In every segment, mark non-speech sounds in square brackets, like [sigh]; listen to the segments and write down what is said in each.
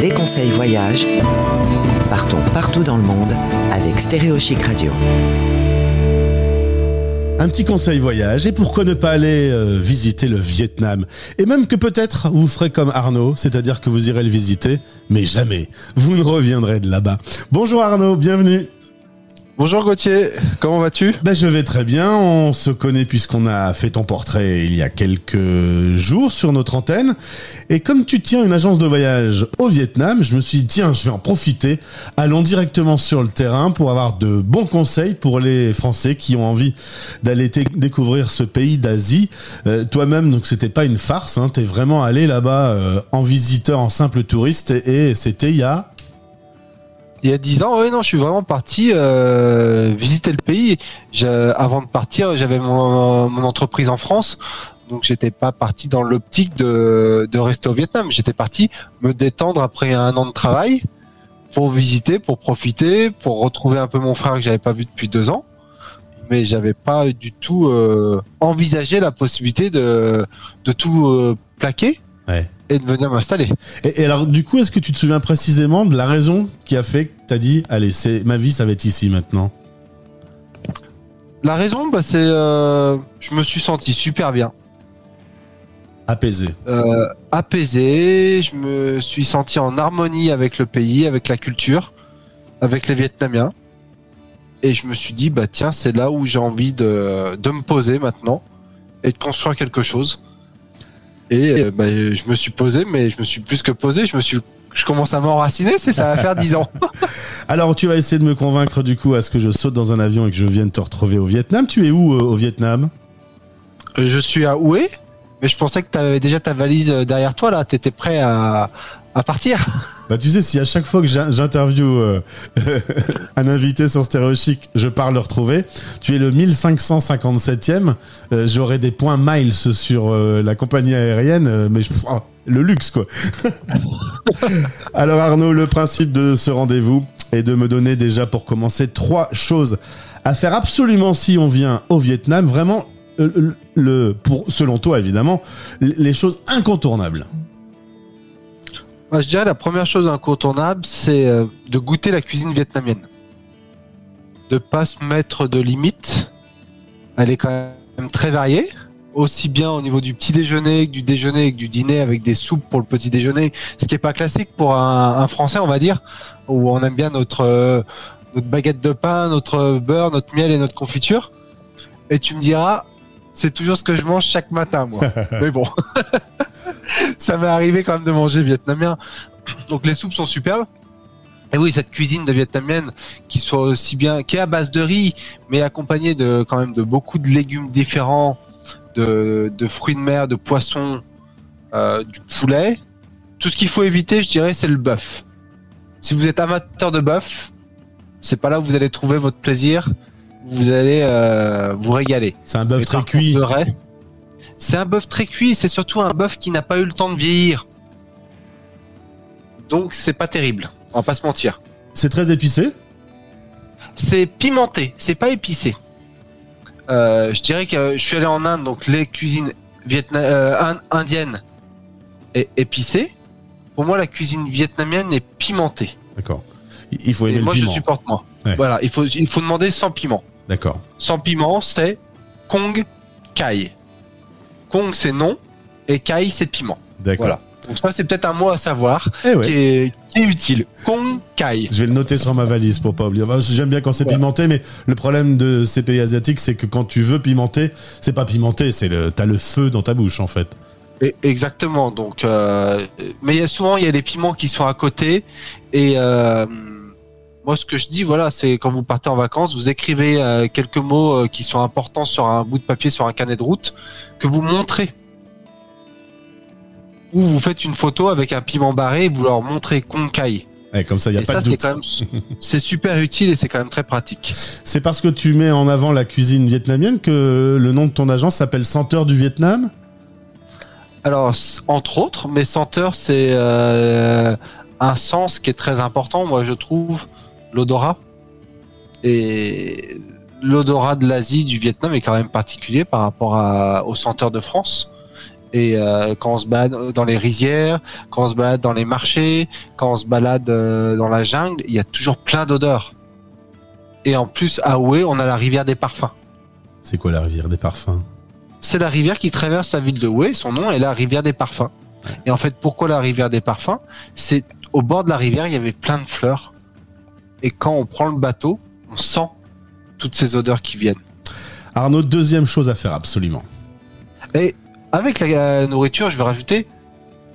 Les conseils voyage. Partons partout dans le monde avec Stéréo Chic Radio. Un petit conseil voyage et pourquoi ne pas aller euh, visiter le Vietnam? Et même que peut-être vous ferez comme Arnaud, c'est-à-dire que vous irez le visiter, mais jamais vous ne reviendrez de là-bas. Bonjour Arnaud, bienvenue. Bonjour Gauthier, comment vas-tu? Ben Je vais très bien, on se connaît puisqu'on a fait ton portrait il y a quelques jours sur notre antenne. Et comme tu tiens une agence de voyage au Vietnam, je me suis dit, tiens, je vais en profiter, allons directement sur le terrain pour avoir de bons conseils pour les Français qui ont envie d'aller découvrir ce pays d'Asie. Euh, toi-même, donc c'était pas une farce, hein, t'es vraiment allé là-bas euh, en visiteur, en simple touriste, et c'était il y a il y a 10 ans, oui, non, je suis vraiment parti euh, visiter le pays. avant de partir, j'avais mon, entreprise en France, donc j'étais pas parti dans l'optique de, rester au Vietnam. J'étais parti me détendre après un an de travail pour visiter, pour profiter, pour retrouver un peu mon frère que j'avais pas vu depuis deux ans. Mais j'avais pas du tout euh, envisagé la possibilité de, tout euh, plaquer. Et de venir m'installer. Et, alors, du coup, est-ce que tu te souviens précisément de la raison qui a fait que tu as dit, allez, c'est ma vie, ça va être ici maintenant? La raison, bah, c'est, euh, je me suis senti super bien. Apaisé. Euh, apaisé, je me suis senti en harmonie avec le pays, avec la culture, avec les Vietnamiens. Et je me suis dit, bah tiens, c'est là où j'ai envie de, de me poser maintenant et de construire quelque chose. Et euh, bah, je me suis posé, mais je me suis plus que posé, je me suis je commence à m'enraciner, c'est ça va faire 10 ans. [laughs] Alors tu vas essayer de me convaincre du coup à ce que je saute dans un avion et que je vienne te retrouver au Vietnam. Tu es où euh, au Vietnam? Euh, Je suis à Hue, mais je pensais que tu avais déjà ta valise derrière toi là, tu étais prêt à, à partir. [laughs] Bah, tu sais, si à chaque fois que j'interview euh, [laughs] un invité sur Stéréo Chic, je pars le retrouver, tu es le 1557e, euh, j'aurai des points miles sur euh, la compagnie aérienne, mais oh, le luxe, quoi. [laughs] Alors, Arnaud, le principe de ce rendez-vous est de me donner déjà pour commencer trois choses à faire absolument si on vient au Vietnam, vraiment, le, pour, selon toi évidemment, les choses incontournables je dirais la première chose incontournable, c'est euh, de goûter la cuisine vietnamienne. De pas se mettre de limites. Elle est quand même très variée, aussi bien au niveau du petit déjeuner que du déjeuner que du dîner avec des soupes pour le petit déjeuner, ce qui est pas classique pour un, Français, on va dire, où on aime bien notre euh, notre baguette de pain, notre beurre, notre miel et notre confiture. Et tu me diras, c'est toujours ce que je mange chaque matin, moi. [laughs] Mais bon. [laughs] [laughs] ça m'est arrivé quand même de manger vietnamien. Donc les soupes sont superbes. Et oui, cette cuisine de vietnamienne qui soit aussi bien, qui est à base de riz, mais accompagnée de quand même de beaucoup de légumes différents, de, fruits de mer, de poissons, euh, du poulet. Tout ce qu'il faut éviter, je dirais, c'est le bœuf. Si vous êtes amateur de bœuf, c'est pas là où vous allez trouver votre plaisir. Vous allez euh, vous régaler. C'est un bœuf très cuit. C'est un bœuf très cuit, c'est surtout un bœuf qui n'a pas eu le temps de vieillir. Donc c'est pas terrible, on va pas se mentir. C'est très épicé C'est pimenté, c'est pas épicé. Euh, je dirais que je suis allé en Inde, donc les cuisines euh, indiennes est épicée. Pour moi, la cuisine vietnamienne est pimentée. D'accord. Il faut aimer le moi, piment. Moi, je supporte moi. Voilà, il faut, il faut demander sans piment. D'accord. Sans piment, c'est Kong Kai. Kong, c'est non. Et Kai, c'est piment. D'accord. Voilà. Donc ça, c'est peut-être un mot à savoir eh qui, est, utile. Kong Kai. Je vais le noter sur ma valise pour pas oublier. J'aime bien quand c'est pimenté, mais le problème de ces pays asiatiques, c'est que quand tu veux pimenter, c'est pas pimenté, c'est le, t'as le feu dans ta bouche en fait. exactement. Donc, euh, mais il y a souvent il y a des piments qui sont à côté et euh, moi, ce que je dis, voilà, c'est quand vous partez en vacances, vous écrivez euh, quelques mots euh, qui sont importants sur un bout de papier, sur un carnet de route, que vous montrez. Ou vous faites une photo avec un piment barré et vous leur montrez Konkai. comme ça, il y a pas de doute. [laughs] C'est super utile et c'est quand même très pratique. C'est parce que tu mets en avant la cuisine vietnamienne que le nom de ton agence s'appelle Senteur du Vietnam? Alors, entre autres, mais Senteur, c'est euh, un sens qui est très important, moi, je trouve l'odorat. Et l'odorat de l'Asie, du Vietnam est quand même particulier par rapport à, au senteur de France. Et euh, quand on se balade dans les rizières, quand on se balade dans les marchés, quand on se balade euh, dans la jungle, il y a toujours plein d'odeurs. Et en plus, à Oué, on a la rivière des parfums. C'est quoi la rivière des parfums? C'est la rivière qui traverse la ville de Oué. Son nom est la rivière des parfums. Et en fait, pourquoi la rivière des parfums? C'est au bord de la rivière, il y avait plein de fleurs. Et quand on prend le bateau, on sent toutes ces odeurs qui viennent. Arnaud, deuxième chose à faire absolument. Et avec la nourriture, je vais rajouter,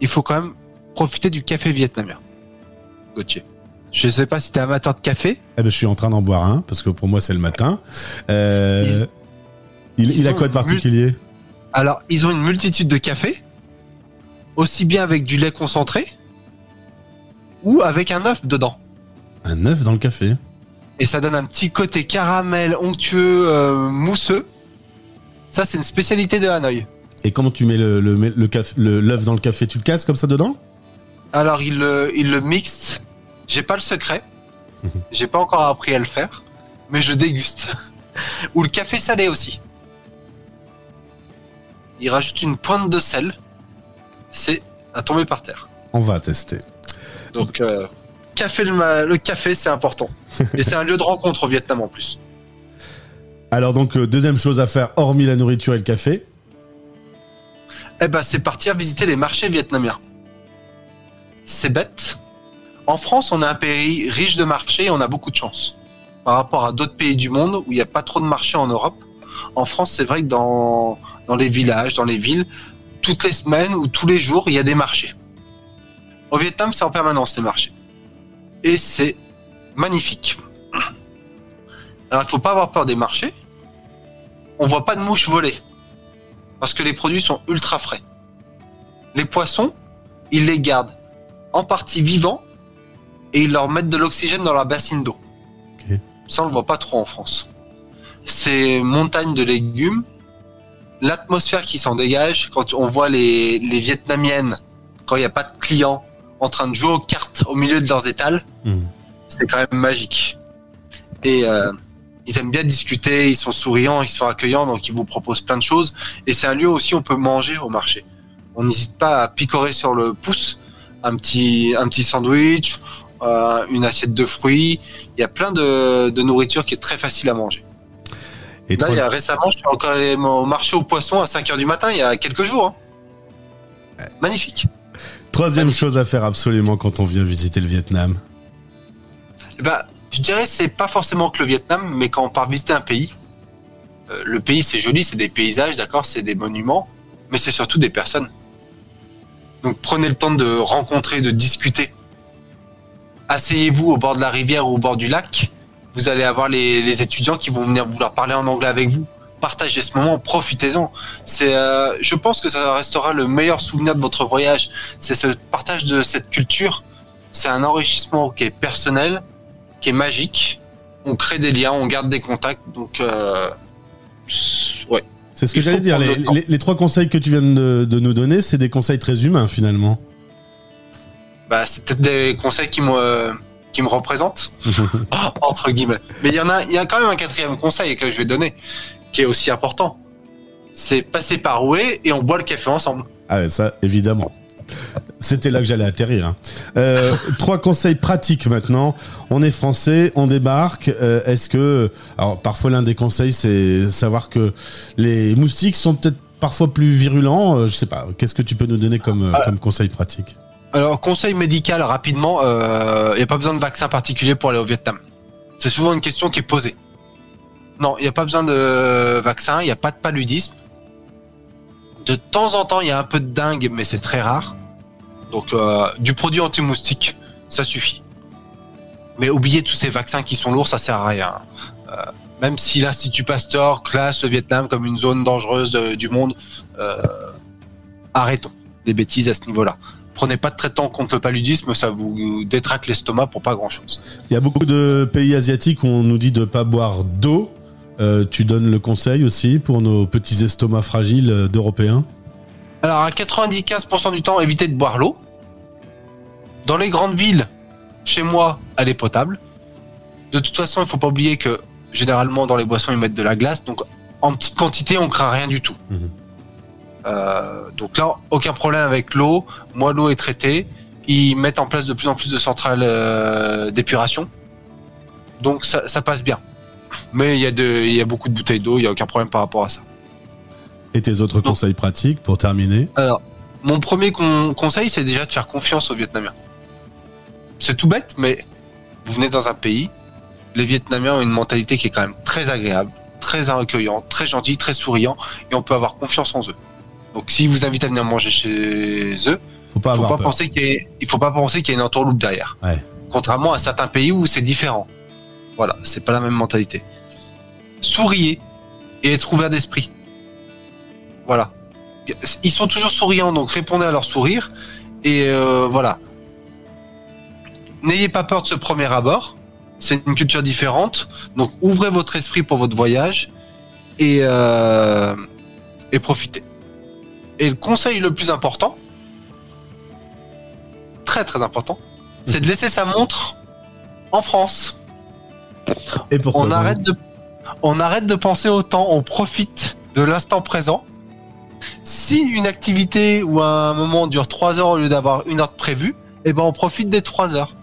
il faut quand même profiter du café vietnamien. Gauthier. Je sais pas si tu es amateur de café. Eh ben, je suis en train d'en boire un, parce que pour moi, c'est le matin. Euh, il, ils il a quoi de particulier? Alors, ils ont une multitude de cafés, aussi bien avec du lait concentré, ou avec un œuf dedans. Un œuf dans le café. Et ça donne un petit côté caramel, onctueux, euh, mousseux. Ça, c'est une spécialité de Hanoï. Et comment tu mets le, le, le caf- le- l'œuf dans le café? Tu le casses comme ça dedans? Alors, ils le, ils le mixent. J'ai pas le secret. J'ai pas encore appris à le faire. Mais je déguste. [laughs] Ou le café salé aussi. Ils rajoutent une pointe de sel. C'est à tomber par terre. On va tester. Donc, euh, café le, café, c'est important. Et c'est un lieu de rencontre au Vietnam en plus. Alors donc, euh, deuxième chose à faire, hormis la nourriture et le café. Eh ben, c'est partir visiter les marchés vietnamiens. C'est bête. En France, on est un pays riche de marchés et on a beaucoup de chance. Par rapport à d'autres pays du monde où il n'y a pas trop de marchés en Europe, en France, c'est vrai que dans, dans les villages, dans les villes, toutes les semaines ou tous les jours, il y a des marchés. Au Vietnam, c'est en permanence les marchés. Et c'est magnifique. Alors, il faut pas avoir peur des marchés. On voit pas de mouches voler parce que les produits sont ultra frais. Les poissons, ils les gardent en partie vivants et ils leur mettent de l'oxygène dans leur bassine d'eau. Ça, on le voit pas trop en France. Ces montagnes de légumes, l'atmosphère qui s'en dégage, quand on voit les, les Vietnamiennes, quand il n'y a pas de clients, en train de jouer aux cartes au milieu de leurs étals, Hmm. c'est quand même magique. Et euh, ils aiment bien discuter, ils sont souriants, ils sont accueillants, donc ils vous proposent plein de choses. Et c'est un lieu aussi où on peut manger au marché. On n'hésite pas à picorer sur le pouce un petit, un petit sandwich, euh, une assiette de fruits. Il y a plein de, de nourriture qui est très facile à manger. Et Là, il y a récemment, je suis encore allé au marché aux poissons à 5h du matin, il y a quelques jours. hein. Magnifique. Troisième chose à faire absolument quand on vient visiter le Vietnam. Ben, je dirais c'est pas forcément que le Vietnam, mais quand on part visiter un pays, euh, le pays c'est joli, c'est des paysages, d'accord, c'est des monuments, mais c'est surtout des personnes. Donc prenez le temps de rencontrer, de discuter. Asseyez-vous au bord de la rivière ou au bord du lac. Vous allez avoir les étudiants qui vont venir vouloir parler en anglais avec vous. Partagez ce moment, profitez-en. C'est, euh, je pense que ça restera le meilleur souvenir de votre voyage. C'est ce partage de cette culture. C'est un enrichissement qui est personnel, qui est magique. On crée des liens, on garde des contacts. Donc, euh, ouais. C'est ce que j'allais dire. les trois conseils que tu viens de, de nous donner, c'est des conseils très humains finalement. Bah, c'est peut-être des conseils qui me, qui me représentent, [laughs] entre guillemets. Mais il y en a, il y a quand même un quatrième conseil que je vais donner, qui est aussi important. C'est passer par Oué et on boit le café ensemble. Ah ouais, ça, évidemment. C'était là que j'allais atterrir. hein. Euh, trois conseils pratiques maintenant. On est français, on débarque. Euh, Est-ce que, alors parfois l'un des conseils, c'est savoir que les moustiques sont peut-être parfois plus virulents. Euh, je sais pas. Qu'est-ce que tu peux nous donner comme, comme conseil pratique? Alors, conseil médical rapidement, il n'y a pas besoin de vaccin particulier pour aller au Vietnam. C'est souvent une question qui est posée. Non, il n'y a pas besoin de vaccin, il n'y a pas de paludisme. De temps en temps, il y a un peu de dingue, mais c'est très rare. Donc, euh, du produit anti-moustique, ça suffit. Mais oubliez tous ces vaccins qui sont lourds, ça sert à rien. Euh, même si l'Institut Pasteur classe le Vietnam comme une zone dangereuse du monde, euh, arrêtons des bêtises à ce niveau-là prenez pas de traitement contre le paludisme, ça vous détraque l'estomac pour pas grand-chose. Il y a beaucoup de pays asiatiques où on nous dit de pas boire d'eau. Euh, tu donnes le conseil aussi pour nos petits estomacs fragiles euh, d'Européens. Alors à 95% du temps, évitez de boire l'eau. Dans les grandes villes, chez moi, elle est potable. De toute façon, il faut pas oublier que généralement dans les boissons ils mettent de la glace, donc en petite quantité on craint rien du tout. Mhm. Euh, donc là, aucun problème avec l'eau. Moi, l'eau est traitée. Ils mettent en place de plus en plus de centrales euh, d'épuration. Donc ça, ça passe bien. Mais il y, a de- il y a beaucoup de bouteilles d'eau, il n'y a aucun problème par rapport à ça. Et tes autres conseils pratiques pour terminer? Alors, mon premier con- conseil, c'est déjà de faire confiance aux Vietnamiens. C'est tout bête, mais vous venez dans un pays, les Vietnamiens ont une mentalité qui est quand même très agréable, très accueillante, très gentille, très souriant, et on peut avoir confiance en eux. Donc, s'ils vous invitent à venir manger chez eux, Faut pas faut avoir pas penser qu'il y ait- il faut pas penser qu'il y a une entourloupe derrière. Ouais. Contrairement à certains pays où c'est différent. Voilà, c'est pas la même mentalité. Souriez et être ouvert d'esprit. Voilà. Ils sont toujours souriants, donc répondez à leur sourire. Et euh, voilà. N'ayez pas peur de ce premier abord. C'est une culture différente. Donc ouvrez votre esprit pour votre voyage et, euh, et profitez. Et le conseil le plus important, très très important, c'est de laisser sa montre en France. Et pourquoi On arrête de, on arrête de penser au temps, on profite de l'instant présent. Si une activité ou un moment dure 3 heures au lieu d'avoir une heure de prévue, eh ben on profite des 3 heures.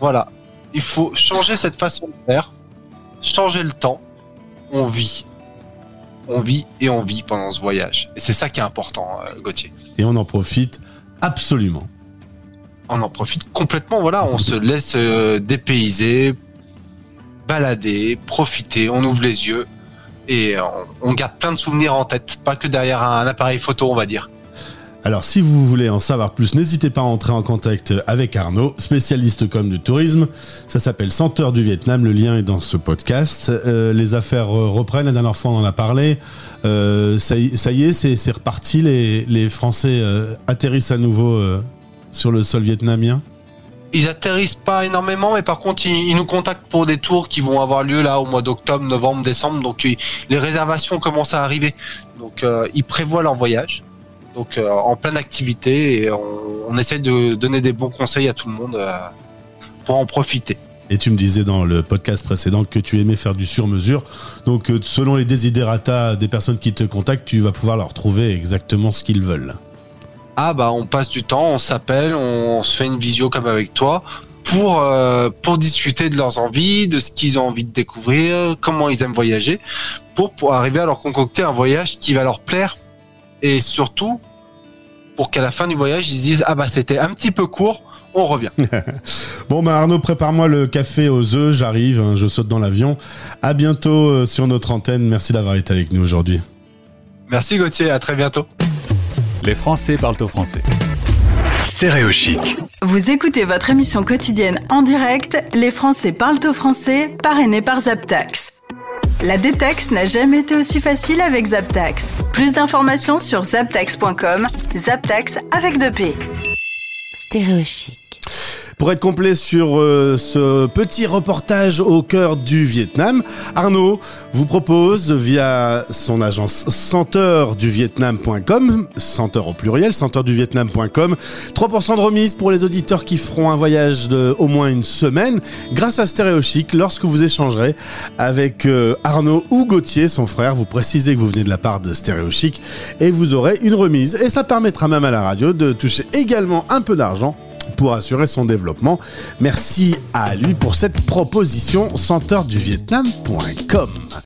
Voilà. Il faut changer cette façon de faire, changer le temps. On vit. On vit et on vit pendant ce voyage. Et c'est ça qui est important, euh, Gauthier. Et on en profite absolument. on en profite complètement. Voilà, on se laisse euh, dépayser, balader, profiter, on ouvre les yeux et on, on garde plein de souvenirs en tête, pas que derrière un, appareil photo, on va dire. Alors, si vous voulez en savoir plus, n'hésitez pas à entrer en contact avec Arnaud, spécialiste comme du tourisme. Ça s'appelle Senteur du Vietnam. Le lien est dans ce podcast. Euh, les affaires euh, reprennent. La dernière fois, on en a parlé. Euh, ça, y, est, c'est reparti. Les, Français euh, atterrissent à nouveau euh, sur le sol vietnamien. Ils atterrissent pas énormément, mais par contre, ils, nous contactent pour des tours qui vont avoir lieu là au mois d'octobre, novembre, décembre. Donc, les réservations commencent à arriver. Donc, euh, ils prévoient leur voyage. Donc, euh, en pleine activité, et on, on essaie de donner des bons conseils à tout le monde euh, pour en profiter. Et tu me disais dans le podcast précédent que tu aimais faire du sur-mesure. Donc, selon les desiderata des personnes qui te contactent, tu vas pouvoir leur trouver exactement ce qu'ils veulent. Ah bah on passe du temps, on s'appelle, on se fait une visio comme avec toi pour euh, pour discuter de leurs envies, de ce qu'ils ont envie de découvrir, comment ils aiment voyager, pour pour arriver à leur concocter un voyage qui va leur plaire et surtout pour qu'à la fin du voyage ils se disent ah bah c'était un petit peu court, on revient. [laughs] Bon bah Arnaud, prépare-moi le café aux œufs, j'arrive, hein, je saute dans l'avion. À bientôt euh, sur notre antenne. Merci d'avoir été avec nous aujourd'hui. Merci Gauthier, à très bientôt. Les Français parlent au français. Stéréo chic. Vous écoutez votre émission quotidienne en direct, Les Français parlent au français, parrainé par Zaptax. La détaxe n'a jamais été aussi facile avec Zaptax. Plus d'informations sur zaptax.com, Zaptax avec deux P. Stéréochic. Pour être complet sur euh, ce petit reportage au cœur du Vietnam, Arnaud vous propose via son agence senteurduvietnam.com, senteur au pluriel, senteurduvietnam.com, 3% de remise pour les auditeurs qui feront un voyage de au moins une semaine grâce à Stéréo Chic lorsque vous échangerez avec euh, Arnaud ou Gauthier, son frère. Vous précisez que vous venez de la part de Stéréo Chic et vous aurez une remise. Et ça permettra même à la radio de toucher également un peu d'argent pour assurer son développement. Merci à lui pour cette proposition, senteurduvietnam.com.